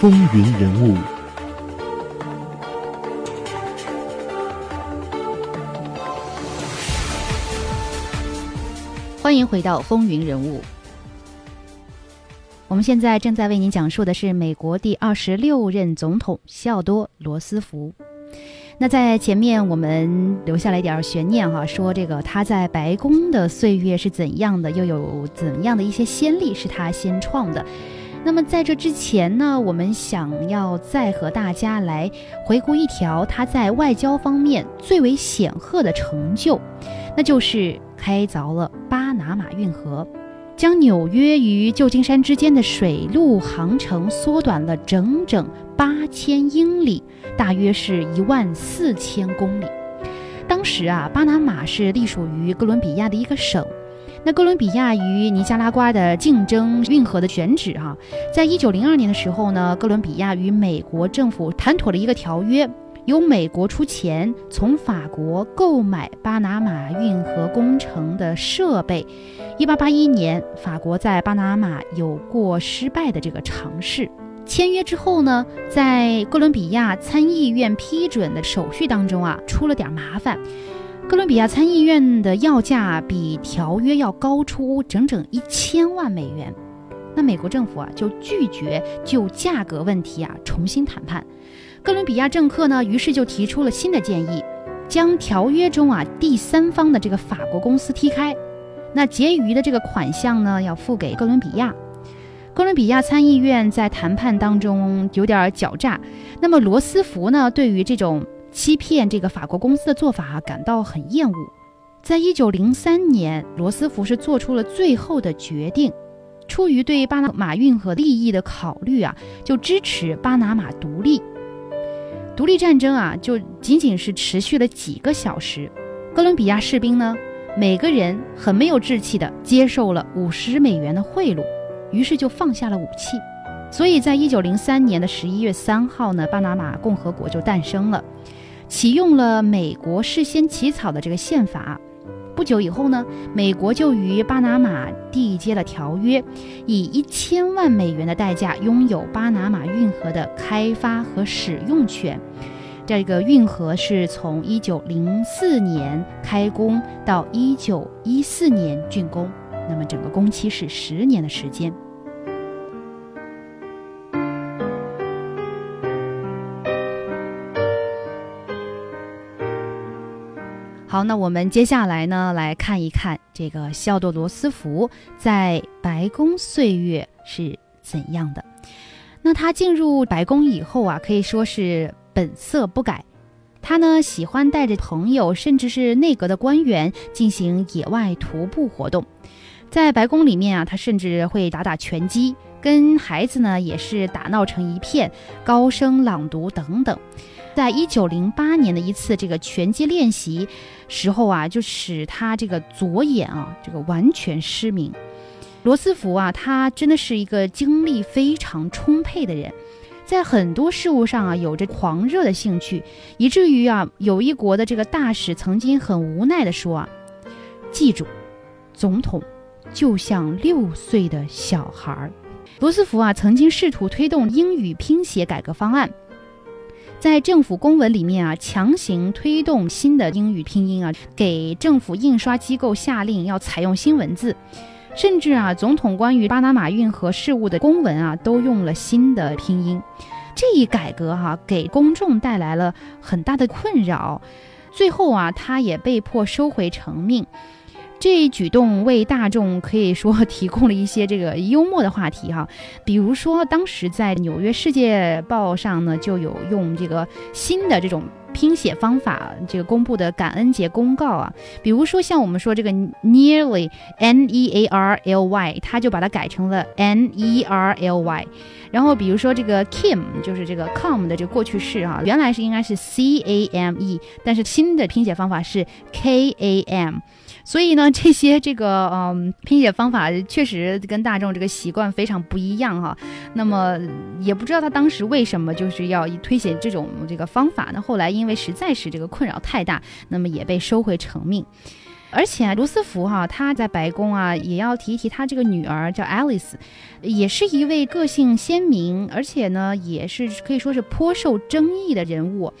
风云人物》。欢迎回到《风云人物》。我们现在正在为您讲述的是美国第二十六任总统西奥多·罗斯福。那在前面我们留下来一点悬念哈，说这个他在白宫的岁月是怎样的，又有怎样的一些先例是他先创的。那么在这之前呢，我们想要再和大家来回顾一条他在外交方面最为显赫的成就，那就是开凿了巴拿马运河，将纽约与旧金山之间的水路航程缩短了整整八千英里。大约是一万四千公里。当时啊，巴拿马是隶属于哥伦比亚的一个省。那哥伦比亚与尼加拉瓜的竞争运河的选址哈，在一九零二年的时候呢，哥伦比亚与美国政府谈妥了一个条约，由美国出钱从法国购买巴拿马运河工程的设备。一八八一年，法国在巴拿马有过失败的这个尝试。签约之后呢，在哥伦比亚参议院批准的手续当中啊，出了点麻烦。哥伦比亚参议院的要价比条约要高出整整一千万美元，那美国政府啊就拒绝就价格问题啊重新谈判。哥伦比亚政客呢，于是就提出了新的建议，将条约中啊第三方的这个法国公司踢开，那结余的这个款项呢要付给哥伦比亚。哥伦比亚参议院在谈判当中有点狡诈，那么罗斯福呢，对于这种欺骗这个法国公司的做法感到很厌恶。在一九零三年，罗斯福是做出了最后的决定，出于对巴拿马运河利益的考虑啊，就支持巴拿马独立。独立战争啊，就仅仅是持续了几个小时。哥伦比亚士兵呢，每个人很没有志气的接受了五十美元的贿赂。于是就放下了武器，所以在一九零三年的十一月三号呢，巴拿马共和国就诞生了，启用了美国事先起草的这个宪法。不久以后呢，美国就与巴拿马缔结了条约，以一千万美元的代价拥有巴拿马运河的开发和使用权。这个运河是从一九零四年开工到一九一四年竣工。那么整个工期是十年的时间。好，那我们接下来呢，来看一看这个肖多罗斯福在白宫岁月是怎样的。那他进入白宫以后啊，可以说是本色不改。他呢喜欢带着朋友，甚至是内阁的官员进行野外徒步活动。在白宫里面啊，他甚至会打打拳击，跟孩子呢也是打闹成一片，高声朗读等等。在一九零八年的一次这个拳击练习时候啊，就使他这个左眼啊这个完全失明。罗斯福啊，他真的是一个精力非常充沛的人，在很多事物上啊有着狂热的兴趣，以至于啊有一国的这个大使曾经很无奈的说啊，记住，总统。就像六岁的小孩儿，罗斯福啊，曾经试图推动英语拼写改革方案，在政府公文里面啊，强行推动新的英语拼音啊，给政府印刷机构下令要采用新文字，甚至啊，总统关于巴拿马运河事务的公文啊，都用了新的拼音。这一改革哈，给公众带来了很大的困扰，最后啊，他也被迫收回成命。这一举动为大众可以说提供了一些这个幽默的话题哈，比如说当时在《纽约世界报》上呢，就有用这个新的这种拼写方法这个公布的感恩节公告啊，比如说像我们说这个 nearly n e a r l y，他就把它改成了 n e r l y，然后比如说这个 Kim 就是这个 come 的这个过去式啊，原来是应该是 c a m e，但是新的拼写方法是 k a m。所以呢，这些这个嗯拼写方法确实跟大众这个习惯非常不一样哈。那么也不知道他当时为什么就是要推显这种这个方法呢？后来因为实在是这个困扰太大，那么也被收回成命。而且罗斯福哈他在白宫啊也要提一提他这个女儿叫 Alice，也是一位个性鲜明，而且呢也是可以说是颇受争议的人物。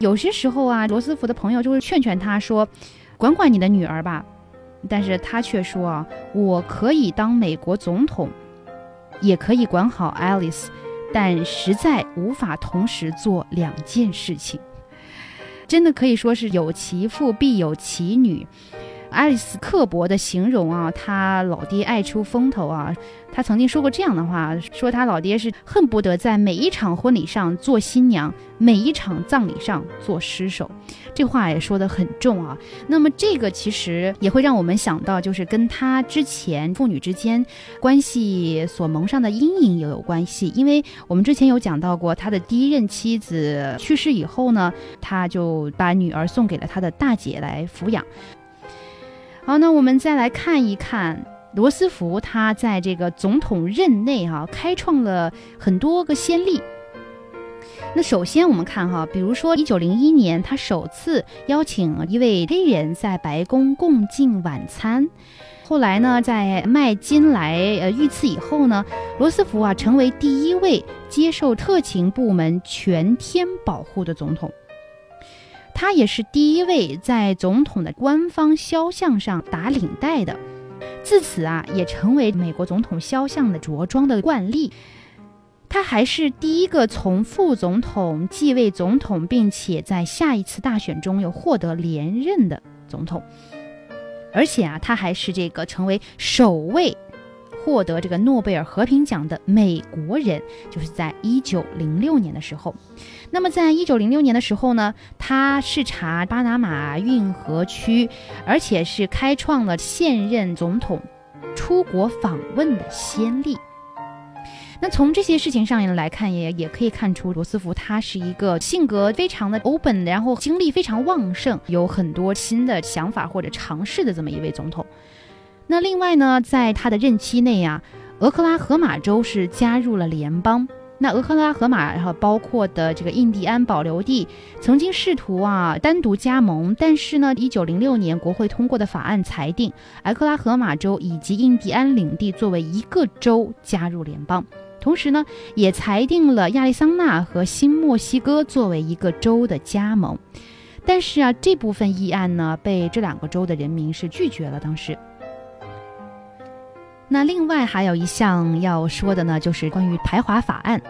有些时候啊，罗斯福的朋友就会劝劝他说：“管管你的女儿吧。”但是他却说：“啊，我可以当美国总统，也可以管好 Alice，但实在无法同时做两件事情。”真的可以说是有其父必有其女。爱丽丝刻薄的形容啊，他老爹爱出风头啊。他曾经说过这样的话，说他老爹是恨不得在每一场婚礼上做新娘，每一场葬礼上做尸首。这话也说得很重啊。那么这个其实也会让我们想到，就是跟他之前父女之间关系所蒙上的阴影也有关系。因为我们之前有讲到过，他的第一任妻子去世以后呢，他就把女儿送给了他的大姐来抚养。好，那我们再来看一看罗斯福，他在这个总统任内哈，开创了很多个先例。那首先我们看哈，比如说一九零一年，他首次邀请一位黑人在白宫共进晚餐。后来呢，在麦金莱呃遇刺以后呢，罗斯福啊成为第一位接受特勤部门全天保护的总统。他也是第一位在总统的官方肖像上打领带的，自此啊，也成为美国总统肖像的着装的惯例。他还是第一个从副总统继位总统，并且在下一次大选中又获得连任的总统，而且啊，他还是这个成为首位。获得这个诺贝尔和平奖的美国人，就是在一九零六年的时候。那么，在一九零六年的时候呢，他视察巴拿马运河区，而且是开创了现任总统出国访问的先例。那从这些事情上来看，也也可以看出罗斯福他是一个性格非常的 open，然后精力非常旺盛，有很多新的想法或者尝试的这么一位总统。那另外呢，在他的任期内啊，俄克拉荷马州是加入了联邦。那俄克拉荷马然后包括的这个印第安保留地，曾经试图啊单独加盟，但是呢，一九零六年国会通过的法案裁定，俄克拉荷马州以及印第安领地作为一个州加入联邦，同时呢，也裁定了亚利桑那和新墨西哥作为一个州的加盟。但是啊，这部分议案呢，被这两个州的人民是拒绝了。当时。那另外还有一项要说的呢，就是关于排华法案，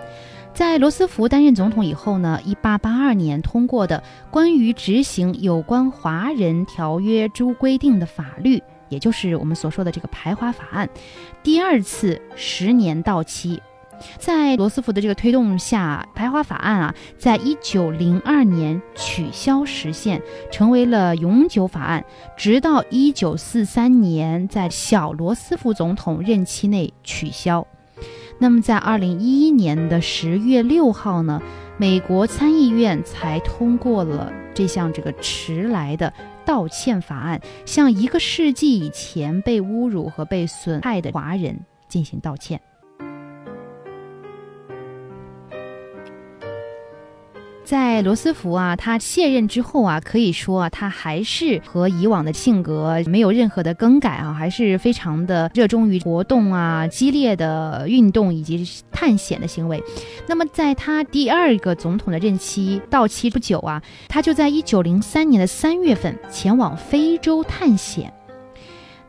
在罗斯福担任总统以后呢，一八八二年通过的关于执行有关华人条约诸规定的法律，也就是我们所说的这个排华法案，第二次十年到期。在罗斯福的这个推动下，排华法案啊，在一九零二年取消实现，成为了永久法案，直到一九四三年在小罗斯福总统任期内取消。那么在二零一一年的十月六号呢，美国参议院才通过了这项这个迟来的道歉法案，向一个世纪以前被侮辱和被损害的华人进行道歉。在罗斯福啊，他卸任之后啊，可以说啊，他还是和以往的性格没有任何的更改啊，还是非常的热衷于活动啊、激烈的运动以及探险的行为。那么，在他第二个总统的任期到期不久啊，他就在一九零三年的三月份前往非洲探险。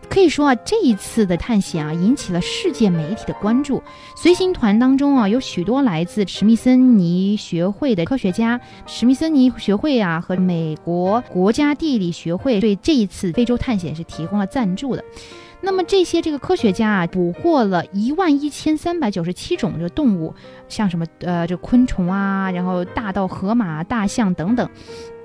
可以说啊，这一次的探险啊，引起了世界媒体的关注。随行团当中啊，有许多来自史密森尼学会的科学家。史密森尼学会啊，和美国国家地理学会对这一次非洲探险是提供了赞助的。那么这些这个科学家啊，捕获了一万一千三百九十七种这个动物，像什么呃这昆虫啊，然后大到河马、大象等等。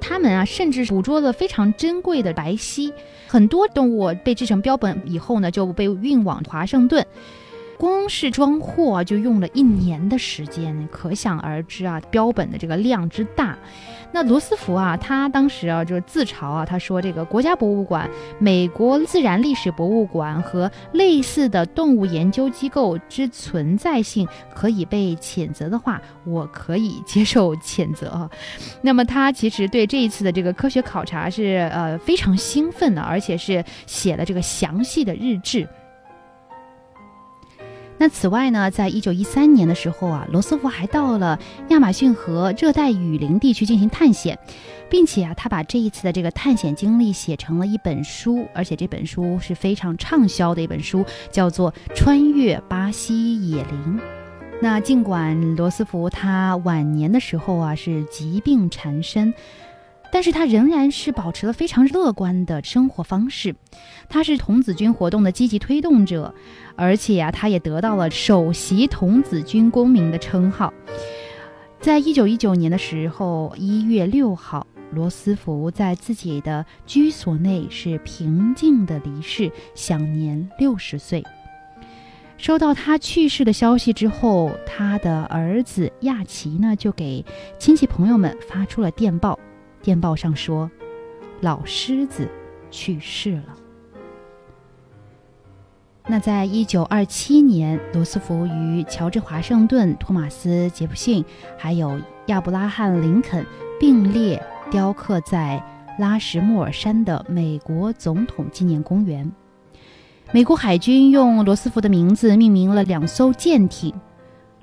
他们啊，甚至捕捉了非常珍贵的白犀，很多动物被制成标本以后呢，就被运往华盛顿。光是装货就用了一年的时间，可想而知啊，标本的这个量之大。那罗斯福啊，他当时啊就是自嘲啊，他说这个国家博物馆、美国自然历史博物馆和类似的动物研究机构之存在性可以被谴责的话，我可以接受谴责。那么他其实对这一次的这个科学考察是呃非常兴奋的，而且是写了这个详细的日志。那此外呢，在一九一三年的时候啊，罗斯福还到了亚马逊河热带雨林地区进行探险，并且啊，他把这一次的这个探险经历写成了一本书，而且这本书是非常畅销的一本书，叫做《穿越巴西野林》。那尽管罗斯福他晚年的时候啊是疾病缠身。但是他仍然是保持了非常乐观的生活方式，他是童子军活动的积极推动者，而且呀，他也得到了首席童子军公民的称号。在一九一九年的时候，一月六号，罗斯福在自己的居所内是平静的离世，享年六十岁。收到他去世的消息之后，他的儿子亚奇呢就给亲戚朋友们发出了电报。电报上说，老狮子去世了。那在一九二七年，罗斯福与乔治华盛顿、托马斯杰弗逊还有亚伯拉罕林肯并列雕刻在拉什莫尔山的美国总统纪念公园。美国海军用罗斯福的名字命名了两艘舰艇。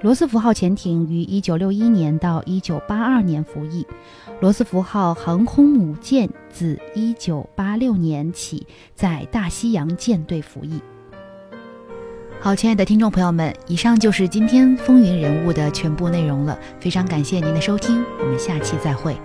罗斯福号潜艇于1961年到1982年服役，罗斯福号航空母舰自1986年起在大西洋舰队服役。好，亲爱的听众朋友们，以上就是今天风云人物的全部内容了，非常感谢您的收听，我们下期再会。